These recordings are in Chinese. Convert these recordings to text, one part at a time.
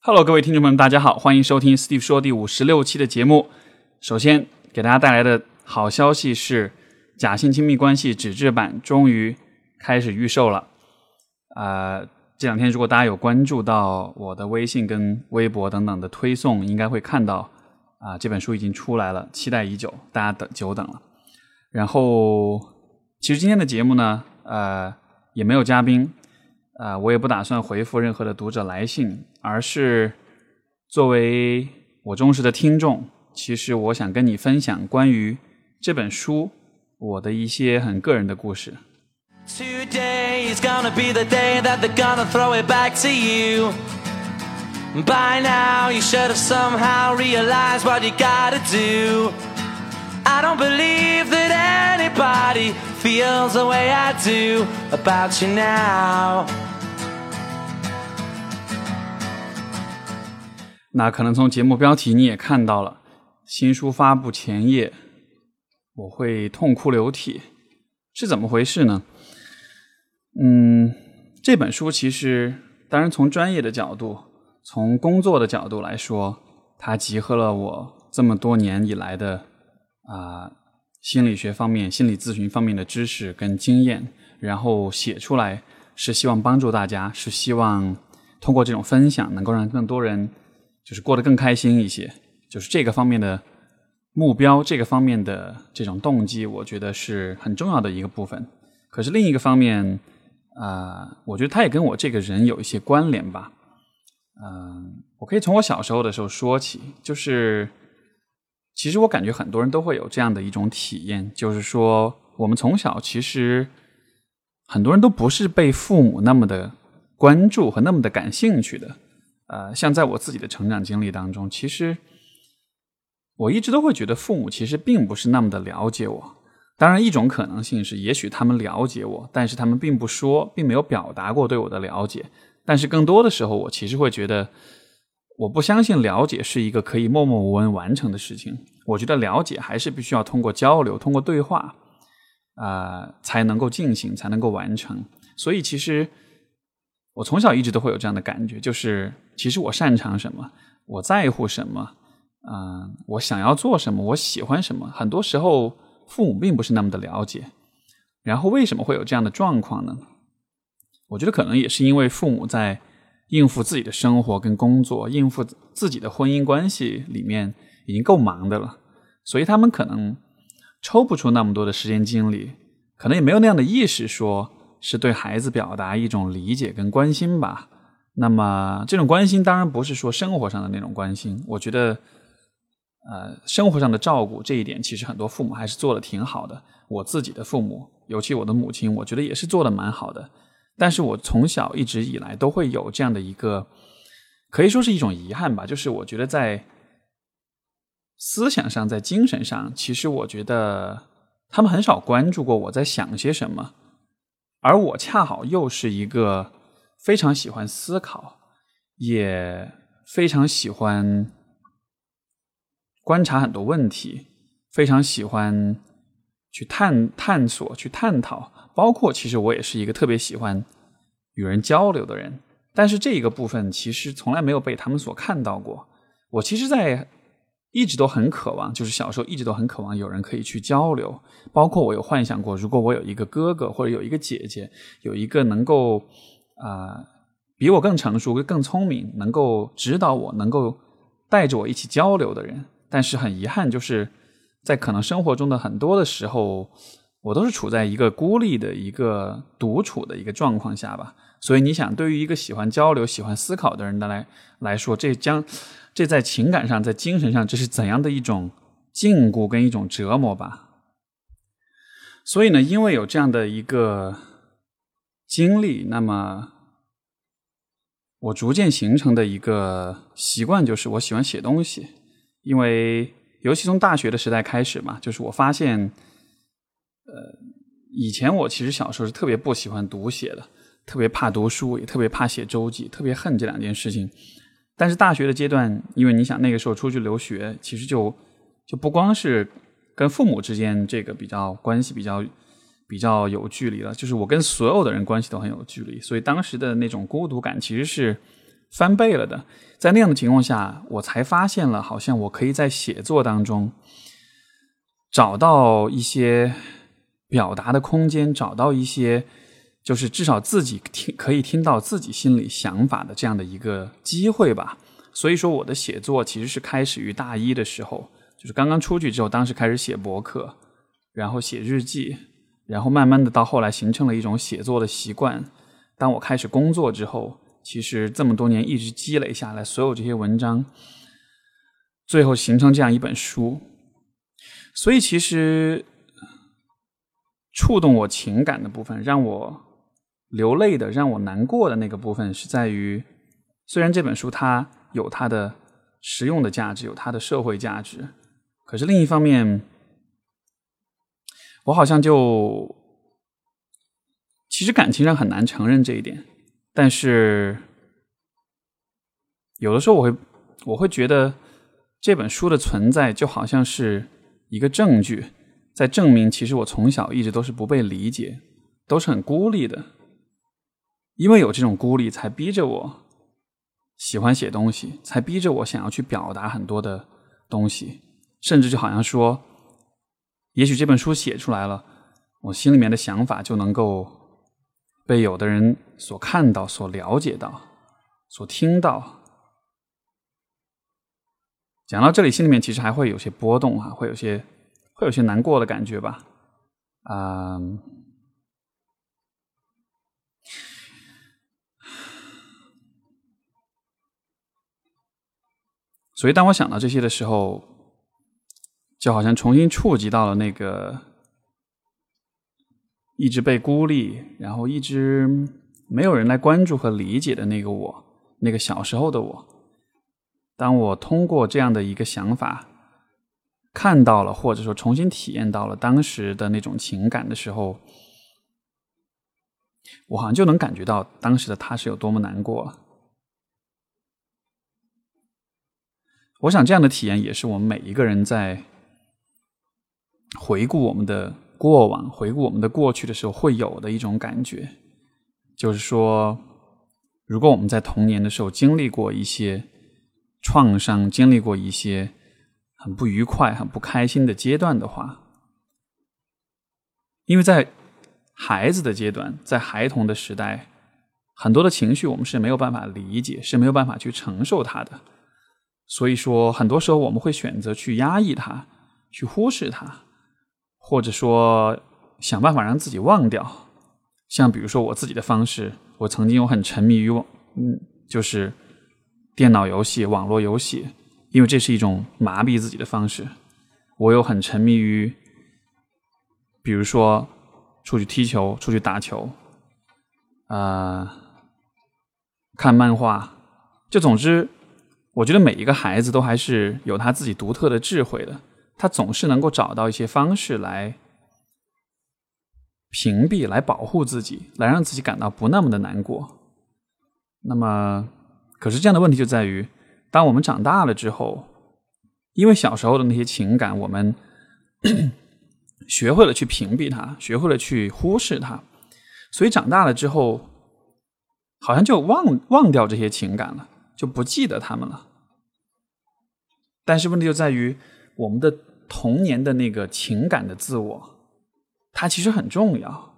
Hello，各位听众朋友们，大家好，欢迎收听 Steve 说第五十六期的节目。首先给大家带来的好消息是，《假性亲密关系》纸质版终于开始预售了。啊、这两天如果大家有关注到我的微信跟微博等等的推送，应该会看到啊、这本书已经出来了，期待已久，大家等久等了。然后，其实今天的节目呢，呃，也没有嘉宾，啊、我也不打算回复任何的读者来信，而是作为我忠实的听众，其实我想跟你分享关于这本书我的一些很个人的故事。Today is gonna be the day that they're gonna throw it back to you. By now, you should have somehow realized what you gotta do. I don't believe that anybody feels the way I do about you now. 那可能从节目标题你也看到了，新书发布前夜，我会痛哭流涕，是怎么回事呢？嗯，这本书其实，当然从专业的角度，从工作的角度来说，它集合了我这么多年以来的啊、心理学方面、心理咨询方面的知识跟经验，然后写出来是希望帮助大家，是希望通过这种分享能够让更多人就是过得更开心一些，就是这个方面的目标，这个方面的这种动机，我觉得是很重要的一个部分。可是另一个方面，啊、我觉得他也跟我这个人有一些关联吧。嗯、我可以从我小时候的时候说起，就是其实我感觉很多人都会有这样的一种体验，就是说我们从小其实很多人都不是被父母那么的关注和那么的感兴趣的。呃，像在我自己的成长经历当中，其实我一直都会觉得父母其实并不是那么的了解我。当然，一种可能性是，也许他们了解我，但是他们并不说，并没有表达过对我的了解。但是更多的时候，我其实会觉得，我不相信了解是一个可以默默无闻完成的事情。我觉得了解还是必须要通过交流、通过对话，啊、才能够进行，才能够完成。所以，其实我从小一直都会有这样的感觉，就是其实我擅长什么，我在乎什么，嗯、我想要做什么，我喜欢什么，很多时候父母并不是那么的了解。然后为什么会有这样的状况呢？我觉得可能也是因为父母在应付自己的生活跟工作，应付自己的婚姻关系里面已经够忙的了，所以他们可能抽不出那么多的时间精力，可能也没有那样的意识，说是对孩子表达一种理解跟关心吧。那么这种关心当然不是说生活上的那种关心，我觉得，呃，生活上的照顾这一点，其实很多父母还是做的挺好的。我自己的父母，尤其我的母亲，我觉得也是做的蛮好的。但是我从小一直以来都会有这样的一个，可以说是一种遗憾吧，就是我觉得在思想上、在精神上，其实我觉得他们很少关注过我在想些什么，而我恰好又是一个非常喜欢思考，也非常喜欢观察很多问题，非常喜欢去探探索、去探讨。包括其实我也是一个特别喜欢与人交流的人，但是这一个部分其实从来没有被他们所看到过。我其实，在一直都很渴望，就是小时候一直都很渴望有人可以去交流。包括我有幻想过，如果我有一个哥哥或者有一个姐姐，有一个能够啊、比我更成熟、更聪明，能够指导我、能够带着我一起交流的人。但是很遗憾，就是在可能生活中的很多的时候，我都是处在一个孤立的一个独处的一个状况下吧。所以你想，对于一个喜欢交流、喜欢思考的人的来来说，这将这在情感上、在精神上，这是怎样的一种禁锢跟一种折磨吧？所以呢，因为有这样的一个经历，那么我逐渐形成的一个习惯就是我喜欢写东西，因为尤其从大学的时代开始嘛，就是我发现，呃，以前我其实小时候是特别不喜欢读写的，特别怕读书，也特别怕写周记，特别恨这两件事情。但是大学的阶段，因为你想那个时候出去留学，其实就就不光是跟父母之间这个比较关系比较比较有距离了，就是我跟所有的人关系都很有距离，所以当时的那种孤独感其实是翻倍了的。在那样的情况下，我才发现了，好像我可以在写作当中找到一些表达的空间，找到一些就是至少自己听可以听到自己心里想法的这样的一个机会吧。所以说，我的写作其实是开始于大一的时候，就是刚刚出去之后，当时开始写博客，然后写日记，然后慢慢的到后来形成了一种写作的习惯。当我开始工作之后。其实这么多年一直积累下来，所有这些文章，最后形成这样一本书。所以，其实触动我情感的部分，让我流泪的、让我难过的那个部分，是在于，虽然这本书它有它的实用的价值，有它的社会价值，可是另一方面，我好像就其实感情上很难承认这一点。但是，有的时候我会，我会觉得这本书的存在就好像是一个证据，在证明其实我从小一直都是不被理解，都是很孤立的。因为有这种孤立，才逼着我喜欢写东西，才逼着我想要去表达很多的东西，甚至就好像说，也许这本书写出来了，我心里面的想法就能够。被有的人所看到、所了解到、所听到。讲到这里，心里面其实还会有些波动啊，会有些会有些难过的感觉吧。啊，所以当我想到这些的时候，就好像重新触及到了那个。一直被孤立，然后一直没有人来关注和理解的那个我，那个小时候的我。当我通过这样的一个想法，看到了或者说重新体验到了当时的那种情感的时候，我好像就能感觉到当时的他是有多么难过。我想这样的体验也是我们每一个人在回顾我们的。过往回顾我们的过去的时候，会有的一种感觉，就是说，如果我们在童年的时候经历过一些创伤，经历过一些很不愉快、很不开心的阶段的话，因为在孩子的阶段，在孩童的时代，很多的情绪我们是没有办法理解，是没有办法去承受它的，所以说，很多时候我们会选择去压抑它，去忽视它。或者说想办法让自己忘掉，像比如说我自己的方式，我曾经有很沉迷于网，嗯，就是电脑游戏、网络游戏，因为这是一种麻痹自己的方式。我又很沉迷于，比如说出去踢球、出去打球，啊，看漫画。就总之，我觉得每一个孩子都还是有他自己独特的智慧的。他总是能够找到一些方式来屏蔽、来保护自己，来让自己感到不那么的难过。那么，可是这样的问题就在于，当我们长大了之后，因为小时候的那些情感，我们 学会了去屏蔽它，学会了去忽视它，所以长大了之后，好像就忘忘掉这些情感了，就不记得他们了。但是问题就在于我们的。童年的那个情感的自我，它其实很重要，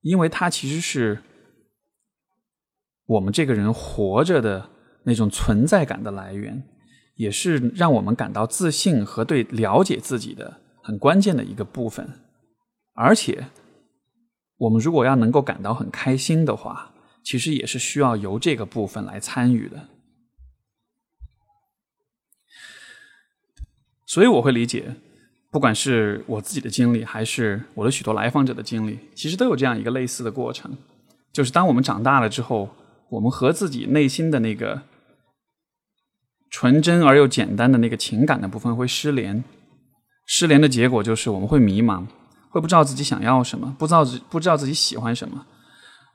因为它其实是我们这个人活着的那种存在感的来源，也是让我们感到自信和对了解自己的很关键的一个部分。而且，我们如果要能够感到很开心的话，其实也是需要由这个部分来参与的。所以，我会理解。不管是我自己的经历，还是我的许多来访者的经历，其实都有这样一个类似的过程，就是当我们长大了之后，我们和自己内心的那个纯真而又简单的那个情感的部分会失联，失联的结果就是我们会迷茫，会不知道自己想要什么，不知道自不知道自己喜欢什么，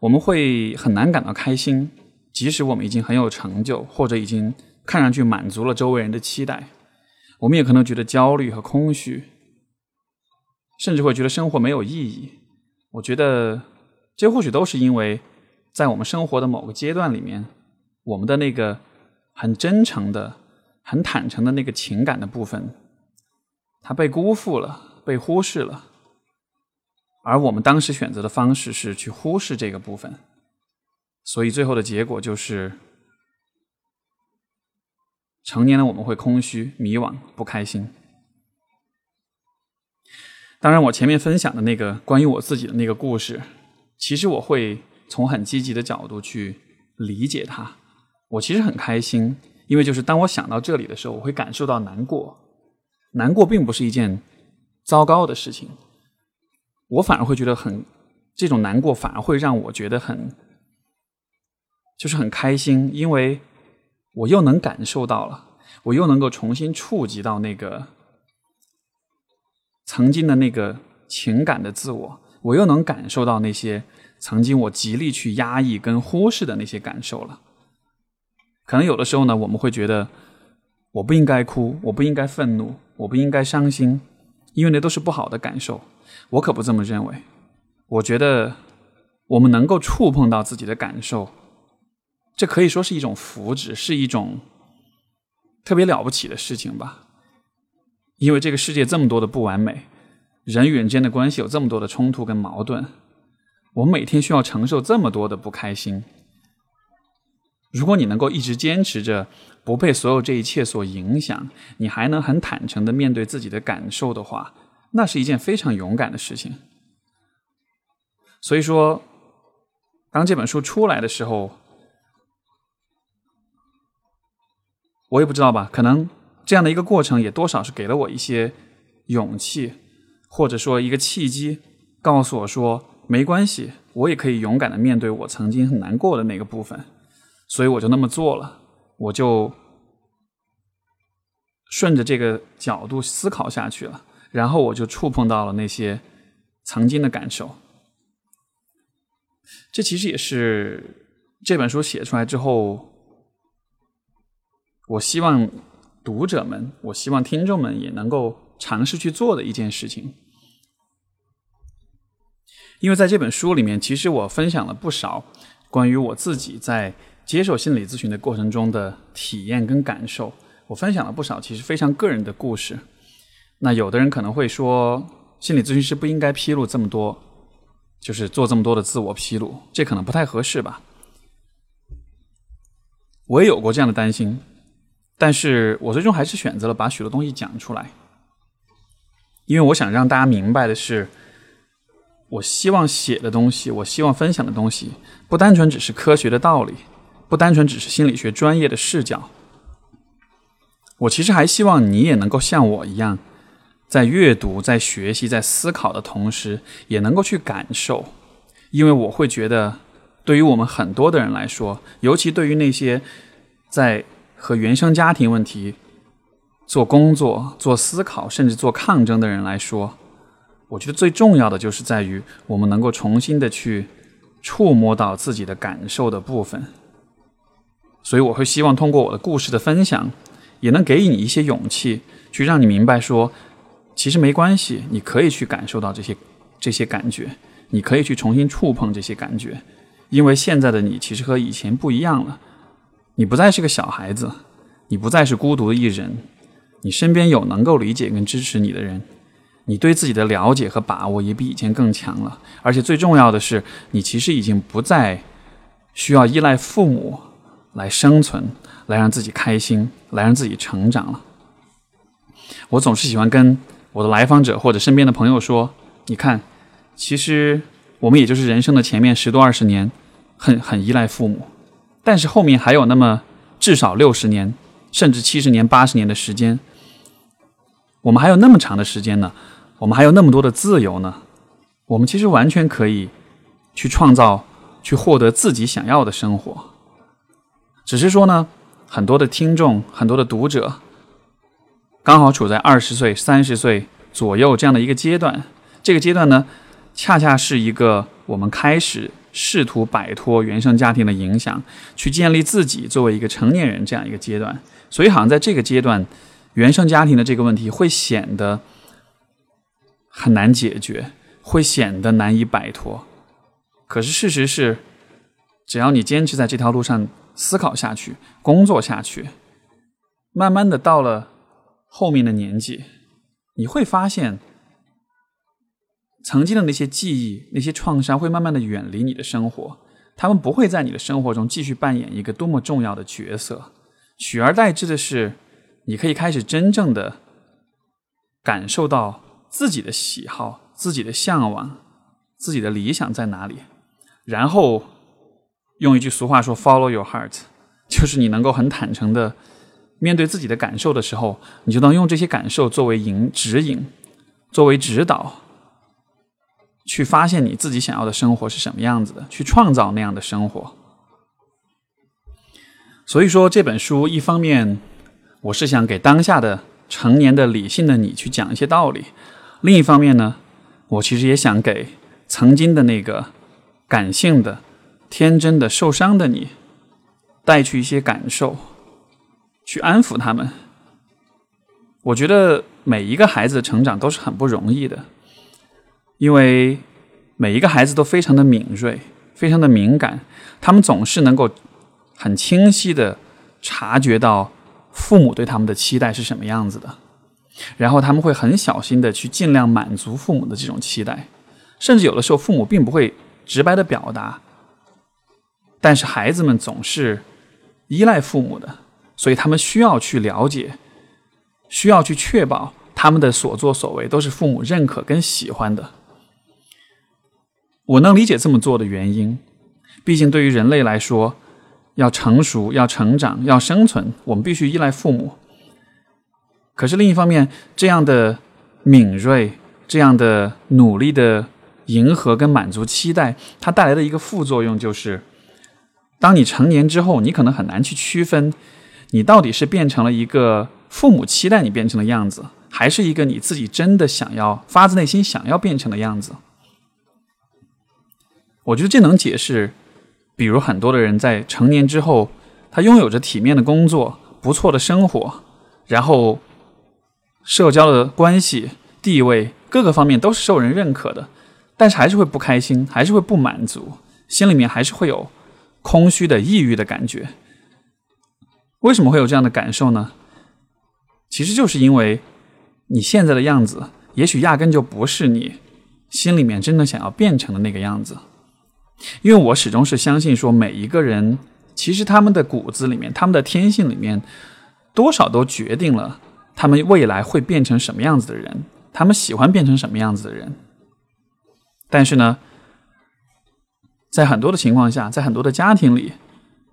我们会很难感到开心，即使我们已经很有成就，或者已经看上去满足了周围人的期待。我们也可能觉得焦虑和空虚，甚至会觉得生活没有意义。我觉得这或许都是因为在我们生活的某个阶段里面，我们的那个很真诚的、很坦诚的那个情感的部分，它被辜负了，被忽视了。而我们当时选择的方式是去忽视这个部分，所以最后的结果就是，成年的我们会空虚、迷惘、不开心。当然，我前面分享的那个关于我自己的那个故事，其实我会从很积极的角度去理解它。我其实很开心，因为就是当我想到这里的时候，我会感受到难过。难过并不是一件糟糕的事情。我反而会觉得很，这种难过反而会让我觉得很，就是很开心，因为我又能感受到了，我又能够重新触及到那个曾经的那个情感的自我，我又能感受到那些曾经我极力去压抑跟忽视的那些感受了。可能有的时候呢，我们会觉得我不应该哭，我不应该愤怒，我不应该伤心，因为那都是不好的感受。我可不这么认为，我觉得我们能够触碰到自己的感受，这可以说是一种福祉，是一种特别了不起的事情吧。因为这个世界这么多的不完美，人与人之间的关系有这么多的冲突跟矛盾，我们每天需要承受这么多的不开心。如果你能够一直坚持着不被所有这一切所影响，你还能很坦诚的面对自己的感受的话。那是一件非常勇敢的事情。所以说，当这本书出来的时候，我也不知道吧，可能这样的一个过程也多少是给了我一些勇气，或者说一个契机，告诉我说没关系，我也可以勇敢的面对我曾经很难过的那个部分。所以我就那么做了，我就顺着这个角度思考下去了。然后我就触碰到了那些曾经的感受，这其实也是这本书写出来之后，我希望读者们，我希望听众们也能够尝试去做的一件事情。因为在这本书里面，其实我分享了不少关于我自己在接受心理咨询的过程中的体验跟感受，我分享了不少其实非常个人的故事。那有的人可能会说，心理咨询师不应该披露这么多，就是做这么多的自我披露，这可能不太合适吧？我也有过这样的担心，但是我最终还是选择了把许多东西讲出来，因为我想让大家明白的是，我希望写的东西，我希望分享的东西，不单纯只是科学的道理，不单纯只是心理学专业的视角，我其实还希望你也能够像我一样。在阅读、在学习、在思考的同时，也能够去感受，因为我会觉得，对于我们很多的人来说，尤其对于那些在和原生家庭问题做工作、做思考，甚至做抗争的人来说，我觉得最重要的就是在于我们能够重新的去触摸到自己的感受的部分。所以，我会希望通过我的故事的分享，也能给你一些勇气，去让你明白说。其实没关系，你可以去感受到这些这些感觉，你可以去重新触碰这些感觉，因为现在的你其实和以前不一样了，你不再是个小孩子，你不再是孤独的一人，你身边有能够理解跟支持你的人，你对自己的了解和把握也比以前更强了，而且最重要的是，你其实已经不再需要依赖父母来生存，来让自己开心，来让自己成长了。我总是喜欢跟。我的来访者或者身边的朋友说：“你看，其实我们也就是人生的前面十多二十年，很很依赖父母，但是后面还有那么至少六十年，甚至七十年、八十年的时间，我们还有那么长的时间呢，我们还有那么多的自由呢，我们其实完全可以去创造、去获得自己想要的生活。只是说呢，很多的听众、很多的读者。”刚好处在二十岁、三十岁左右这样的一个阶段，这个阶段呢，恰恰是一个我们开始试图摆脱原生家庭的影响，去建立自己作为一个成年人这样一个阶段。所以，好像在这个阶段，原生家庭的这个问题会显得很难解决，会显得难以摆脱。可是，事实是，只要你坚持在这条路上思考下去，工作下去，慢慢的到了后面的年纪，你会发现，曾经的那些记忆、那些创伤会慢慢的远离你的生活，他们不会在你的生活中继续扮演一个多么重要的角色，取而代之的是，你可以开始真正的感受到自己的喜好、自己的向往、自己的理想在哪里，然后用一句俗话说 “follow your heart”，就是你能够很坦诚的面对自己的感受的时候，你就能用这些感受作为引指引，作为指导。去发现你自己想要的生活是什么样子的，去创造那样的生活。所以说这本书，一方面我是想给当下的成年的理性的你去讲一些道理；另一方面呢，我其实也想给曾经的那个感性的、天真的、受伤的你带去一些感受，去安抚他们。我觉得每一个孩子的成长都是很不容易的。因为每一个孩子都非常的敏锐，非常的敏感，他们总是能够很清晰的察觉到父母对他们的期待是什么样子的，然后他们会很小心的去尽量满足父母的这种期待，甚至有的时候父母并不会直白的表达，但是孩子们总是依赖父母的，所以他们需要去了解，需要去确保他们的所作所为都是父母认可跟喜欢的。我能理解这么做的原因，毕竟对于人类来说，要成熟、要成长、要生存，我们必须依赖父母。可是另一方面，这样的敏锐、这样的努力的迎合跟满足期待，它带来的一个副作用就是，当你成年之后，你可能很难去区分，你到底是变成了一个父母期待你变成的样子，还是一个你自己真的想要、发自内心想要变成的样子。我觉得这能解释，比如很多的人在成年之后，他拥有着体面的工作、不错的生活，然后社交的关系、地位各个方面都是受人认可的，但是还是会不开心，还是会不满足，心里面还是会有空虚的、抑郁的感觉。为什么会有这样的感受呢？其实就是因为你现在的样子，也许压根就不是你心里面真的想要变成的那个样子。因为我始终是相信说，每一个人其实他们的骨子里面、他们的天性里面，多少都决定了他们未来会变成什么样子的人，他们喜欢变成什么样子的人。但是呢，在很多的情况下，在很多的家庭里，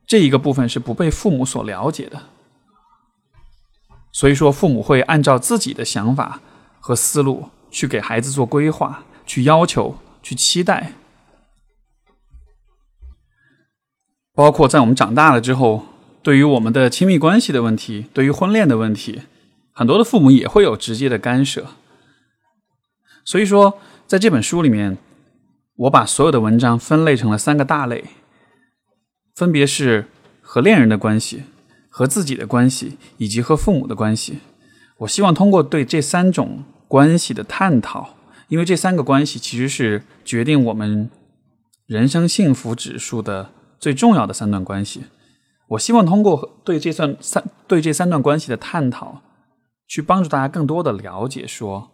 这一个部分是不被父母所了解的。所以说，父母会按照自己的想法和思路去给孩子做规划，去要求，去期待。包括在我们长大了之后，对于我们的亲密关系的问题，对于婚恋的问题，很多的父母也会有直接的干涉。所以说，在这本书里面，我把所有的文章分类成了三个大类，分别是和恋人的关系、和自己的关系以及和父母的关系。我希望通过对这三种关系的探讨，因为这三个关系其实是决定我们人生幸福指数的。最重要的三段关系，我希望通过对这三三对这三段关系的探讨，去帮助大家更多的了解，说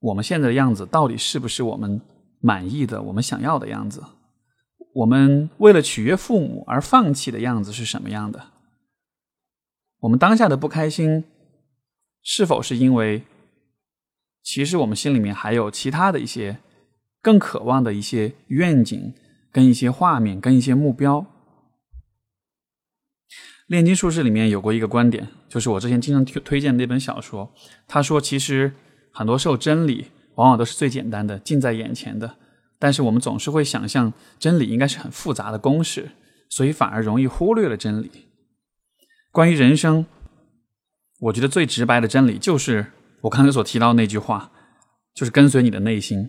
我们现在的样子到底是不是我们满意的、我们想要的样子？我们为了取悦父母而放弃的样子是什么样的？我们当下的不开心，是否是因为其实我们心里面还有其他的一些更渴望的一些愿景？跟一些画面，跟一些目标，《炼金术士》里面有过一个观点，就是我之前经常推推荐的那本小说。他说，其实很多时候真理往往都是最简单的，近在眼前的，但是我们总是会想象真理应该是很复杂的公式，所以反而容易忽略了真理。关于人生，我觉得最直白的真理就是我刚才所提到那句话，就是跟随你的内心。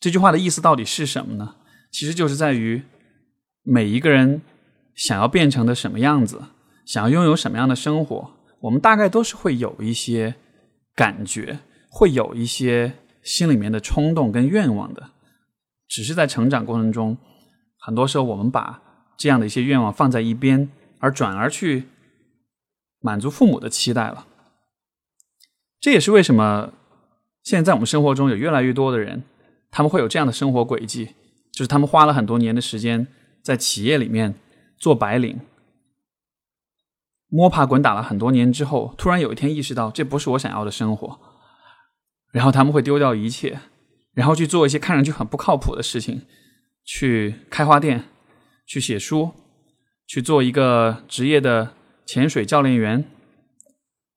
这句话的意思到底是什么呢？其实就是在于每一个人想要变成的什么样子，想要拥有什么样的生活，我们大概都是会有一些感觉，会有一些心里面的冲动跟愿望的。只是在成长过程中，很多时候我们把这样的一些愿望放在一边，而转而去满足父母的期待了。这也是为什么现在在我们生活中有越来越多的人，他们会有这样的生活轨迹，就是他们花了很多年的时间在企业里面做白领，摸爬滚打了很多年之后，突然有一天意识到这不是我想要的生活，然后他们会丢掉一切，然后去做一些看上去很不靠谱的事情，去开花店，去写书，去做一个职业的潜水教练员，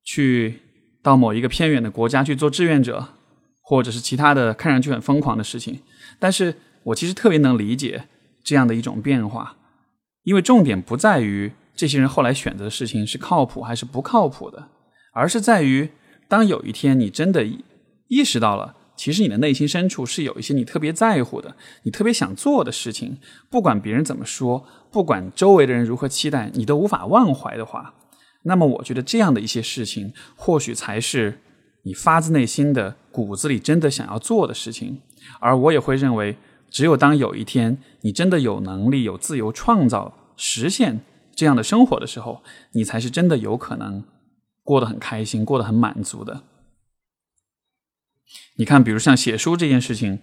去。到某一个偏远的国家去做志愿者，或者是其他的看上去很疯狂的事情，但是我其实特别能理解这样的一种变化，因为重点不在于这些人后来选择的事情是靠谱还是不靠谱的，而是在于当有一天你真的意识到了，其实你的内心深处是有一些你特别在乎的、你特别想做的事情，不管别人怎么说，不管周围的人如何期待，你都无法忘怀的话。那么，我觉得这样的一些事情，或许才是你发自内心的骨子里真的想要做的事情。而我也会认为，只有当有一天你真的有能力、有自由创造、实现这样的生活的时候，你才是真的有可能过得很开心、过得很满足的。你看，比如像写书这件事情，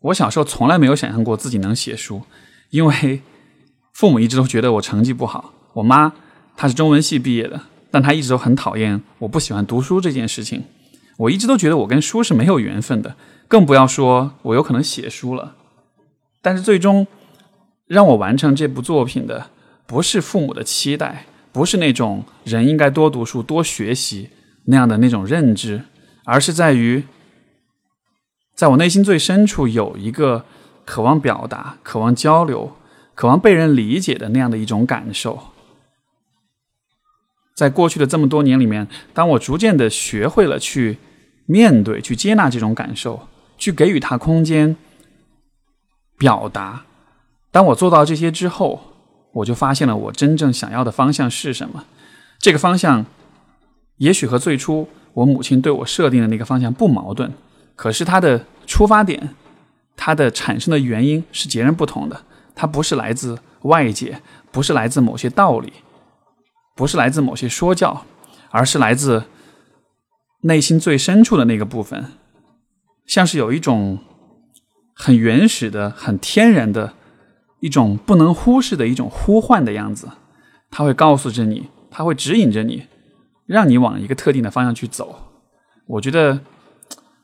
我小时候从来没有想象过自己能写书，因为父母一直都觉得我成绩不好，我妈。她是中文系毕业的，但她一直都很讨厌我不喜欢读书这件事情。我一直都觉得我跟书是没有缘分的，更不要说我有可能写书了。但是最终让我完成这部作品的，不是父母的期待，不是那种人应该多读书、多学习那样的那种认知，而是在于，在我内心最深处有一个渴望表达、渴望交流、渴望被人理解的那样的一种感受。在过去的这么多年里面，当我逐渐的学会了去面对、去接纳这种感受，去给予他空间表达。当我做到这些之后，我就发现了我真正想要的方向是什么。这个方向也许和最初我母亲对我设定的那个方向不矛盾，可是它的出发点、它的产生的原因是截然不同的。它不是来自外界，不是来自某些道理。不是来自某些说教，而是来自内心最深处的那个部分，像是有一种很原始的、很天然的一种不能忽视的一种呼唤的样子。它会告诉着你，它会指引着你，让你往一个特定的方向去走。我觉得，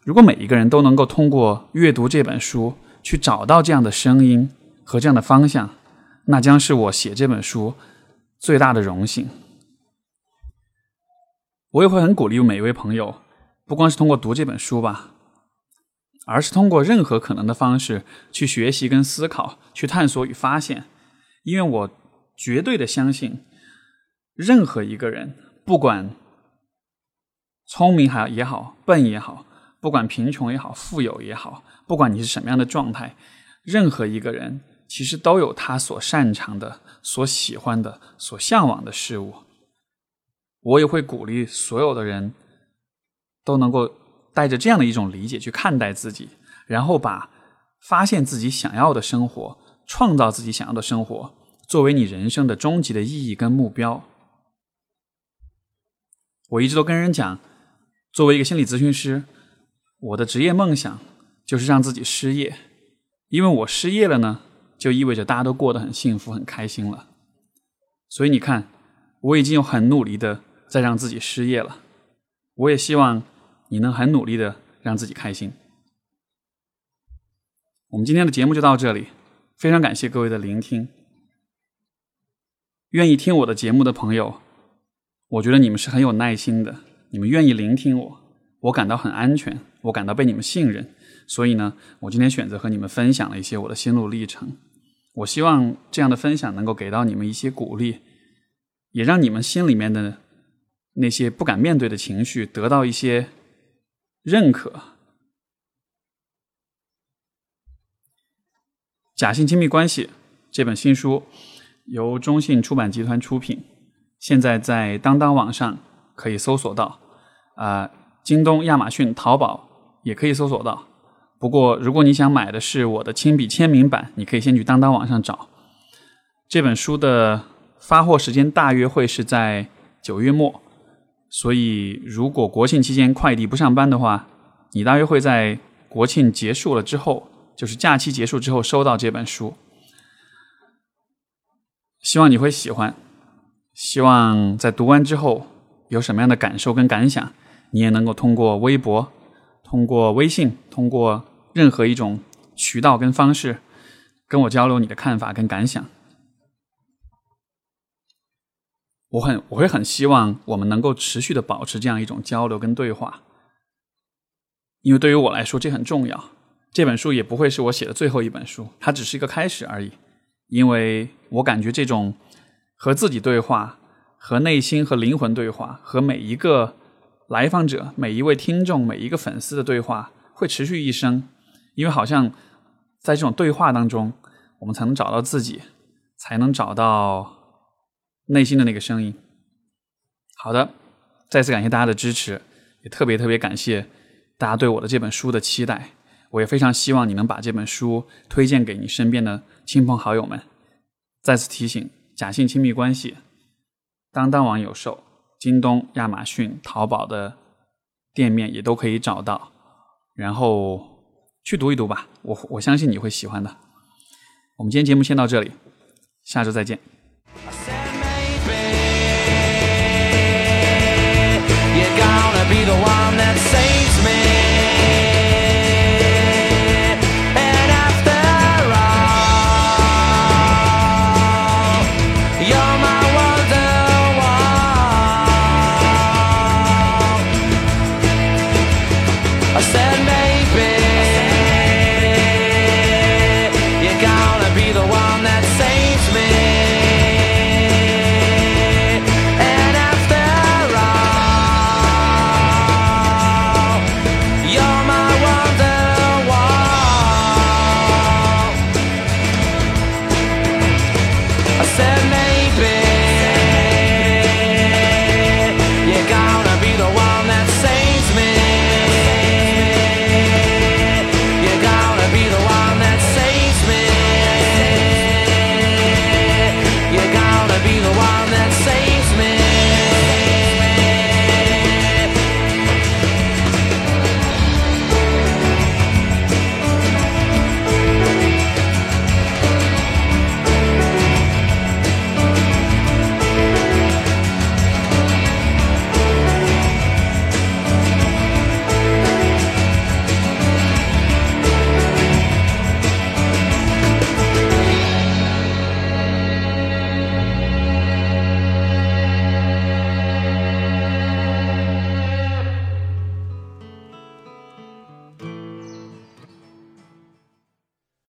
如果每一个人都能够通过阅读这本书去找到这样的声音和这样的方向，那将是我写这本书。最大的荣幸，我也会很鼓励每一位朋友，不光是通过读这本书吧，而是通过任何可能的方式去学习、跟思考、去探索与发现。因为我绝对的相信，任何一个人，不管聪明还也好，笨也好，不管贫穷也好，富有也好，不管你是什么样的状态，任何一个人。其实都有他所擅长的、所喜欢的、所向往的事物。我也会鼓励所有的人都能够带着这样的一种理解去看待自己，然后把发现自己想要的生活、创造自己想要的生活作为你人生的终极的意义跟目标。我一直都跟人讲，作为一个心理咨询师，我的职业梦想就是让自己失业，因为我失业了呢。就意味着大家都过得很幸福、很开心了。所以你看，我已经有很努力的在让自己失业了。我也希望你能很努力的让自己开心。我们今天的节目就到这里，非常感谢各位的聆听。愿意听我的节目的朋友，我觉得你们是很有耐心的，你们愿意聆听我，我感到很安全，我感到被你们信任。所以呢，我今天选择和你们分享了一些我的心路历程。我希望这样的分享能够给到你们一些鼓励，也让你们心里面的那些不敢面对的情绪得到一些认可。《假性亲密关系》这本新书由中信出版集团出品，现在在当当网上可以搜索到，啊，京东、亚马逊、淘宝也可以搜索到。不过，如果你想买的是我的亲笔签名版，你可以先去当当网上找。这本书的发货时间大约会是在九月末，所以如果国庆期间快递不上班的话，你大约会在国庆结束了之后，就是假期结束之后收到这本书。希望你会喜欢，希望在读完之后有什么样的感受跟感想，你也能够通过微博、通过微信、通过任何一种渠道跟方式跟我交流你的看法跟感想。我很我会很希望我们能够持续的保持这样一种交流跟对话，因为对于我来说这很重要。这本书也不会是我写的最后一本书，它只是一个开始而已。因为我感觉这种和自己对话、和内心和灵魂对话、和每一个来访者、每一位听众、每一个粉丝的对话会持续一生，因为好像在这种对话当中，我们才能找到自己，才能找到。内心的那个声音。好的，再次感谢大家的支持，也特别特别感谢大家对我的这本书的期待。我也非常希望你能把这本书推荐给你身边的亲朋好友们。再次提醒：假性亲密关系，当当网有售，京东、亚马逊、淘宝的店面也都可以找到。然后去读一读吧，我我相信你会喜欢的。我们今天节目先到这里，下周再见。be the one that saves me.